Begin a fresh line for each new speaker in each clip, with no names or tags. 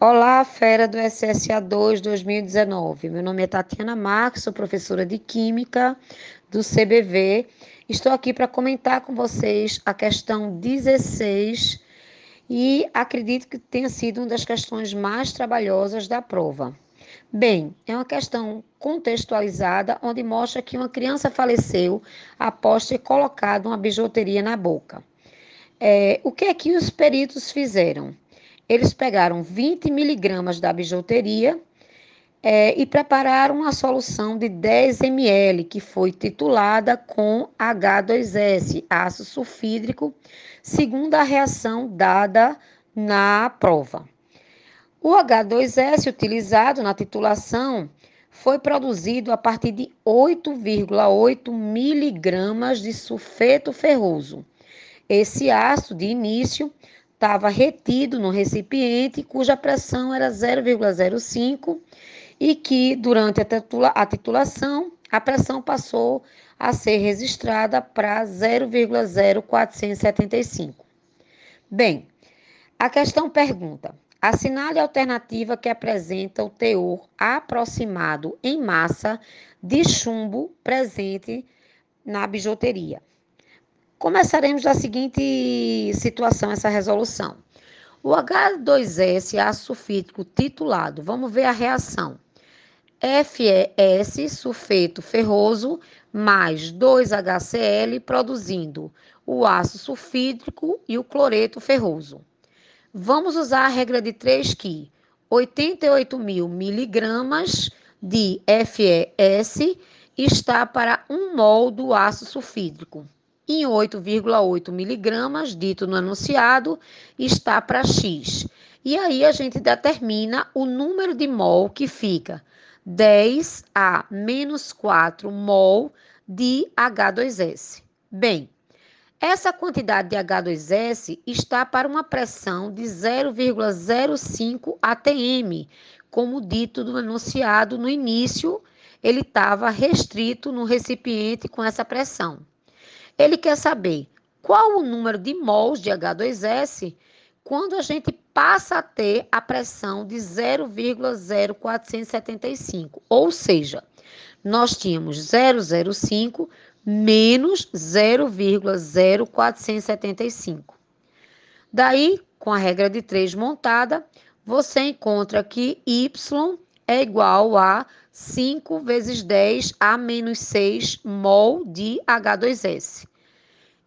Olá, fera do SSA 2 2019. Meu nome é Tatiana Marques, sou professora de Química do CBV. Estou aqui para comentar com vocês a questão 16 e acredito que tenha sido uma das questões mais trabalhosas da prova. Bem, é uma questão contextualizada onde mostra que uma criança faleceu após ter colocado uma bijuteria na boca. É, o que é que os peritos fizeram? Eles pegaram 20 miligramas da bijuteria é, e prepararam uma solução de 10 ml, que foi titulada com H2S, ácido sulfídrico, segundo a reação dada na prova. O H2S utilizado na titulação foi produzido a partir de 8,8 miligramas de sulfeto ferroso. Esse ácido, de início, estava retido no recipiente cuja pressão era 0,05 e que durante a, titula a titulação a pressão passou a ser registrada para 0,0475. Bem, a questão pergunta: assinale a alternativa que apresenta o teor aproximado em massa de chumbo presente na bijuteria. Começaremos da seguinte situação, essa resolução. O H2S ácido sulfídrico titulado, vamos ver a reação. FeS, sulfeto ferroso, mais 2HCl, produzindo o ácido sulfídrico e o cloreto ferroso. Vamos usar a regra de 3 que 88 mil miligramas de FeS está para 1 mol do ácido sulfídrico em 8,8 miligramas, dito no anunciado, está para X. E aí a gente determina o número de mol que fica 10 a menos 4 mol de H2S. Bem, essa quantidade de H2S está para uma pressão de 0,05 atm, como dito no anunciado no início, ele estava restrito no recipiente com essa pressão. Ele quer saber qual o número de mols de H2S quando a gente passa a ter a pressão de 0,0475, ou seja, nós tínhamos 005 menos 0,0475. Daí, com a regra de 3 montada, você encontra que Y é igual a 5 vezes 10 a menos 6 mol de H2S.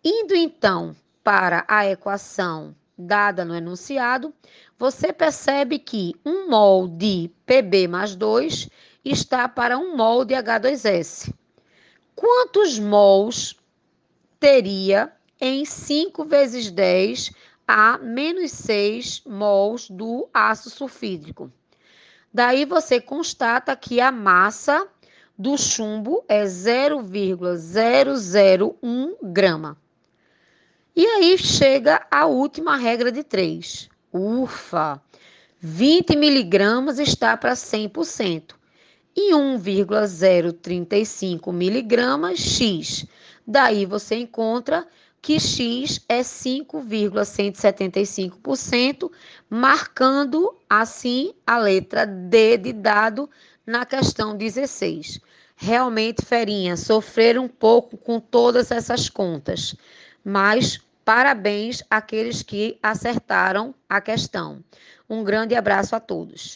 Indo então para a equação dada no enunciado, você percebe que 1 mol de Pb mais 2 está para 1 mol de H2S. Quantos mols teria em 5 vezes 10 a menos 6 mols do ácido sulfídrico? Daí você constata que a massa do chumbo é 0,001 grama. E aí chega a última regra de 3. Ufa! 20 miligramas está para 100%. E 1,035 miligramas X. Daí você encontra que X é 5,175%, marcando assim a letra D de dado na questão 16. Realmente, Ferinha, sofreram um pouco com todas essas contas, mas parabéns àqueles que acertaram a questão. Um grande abraço a todos.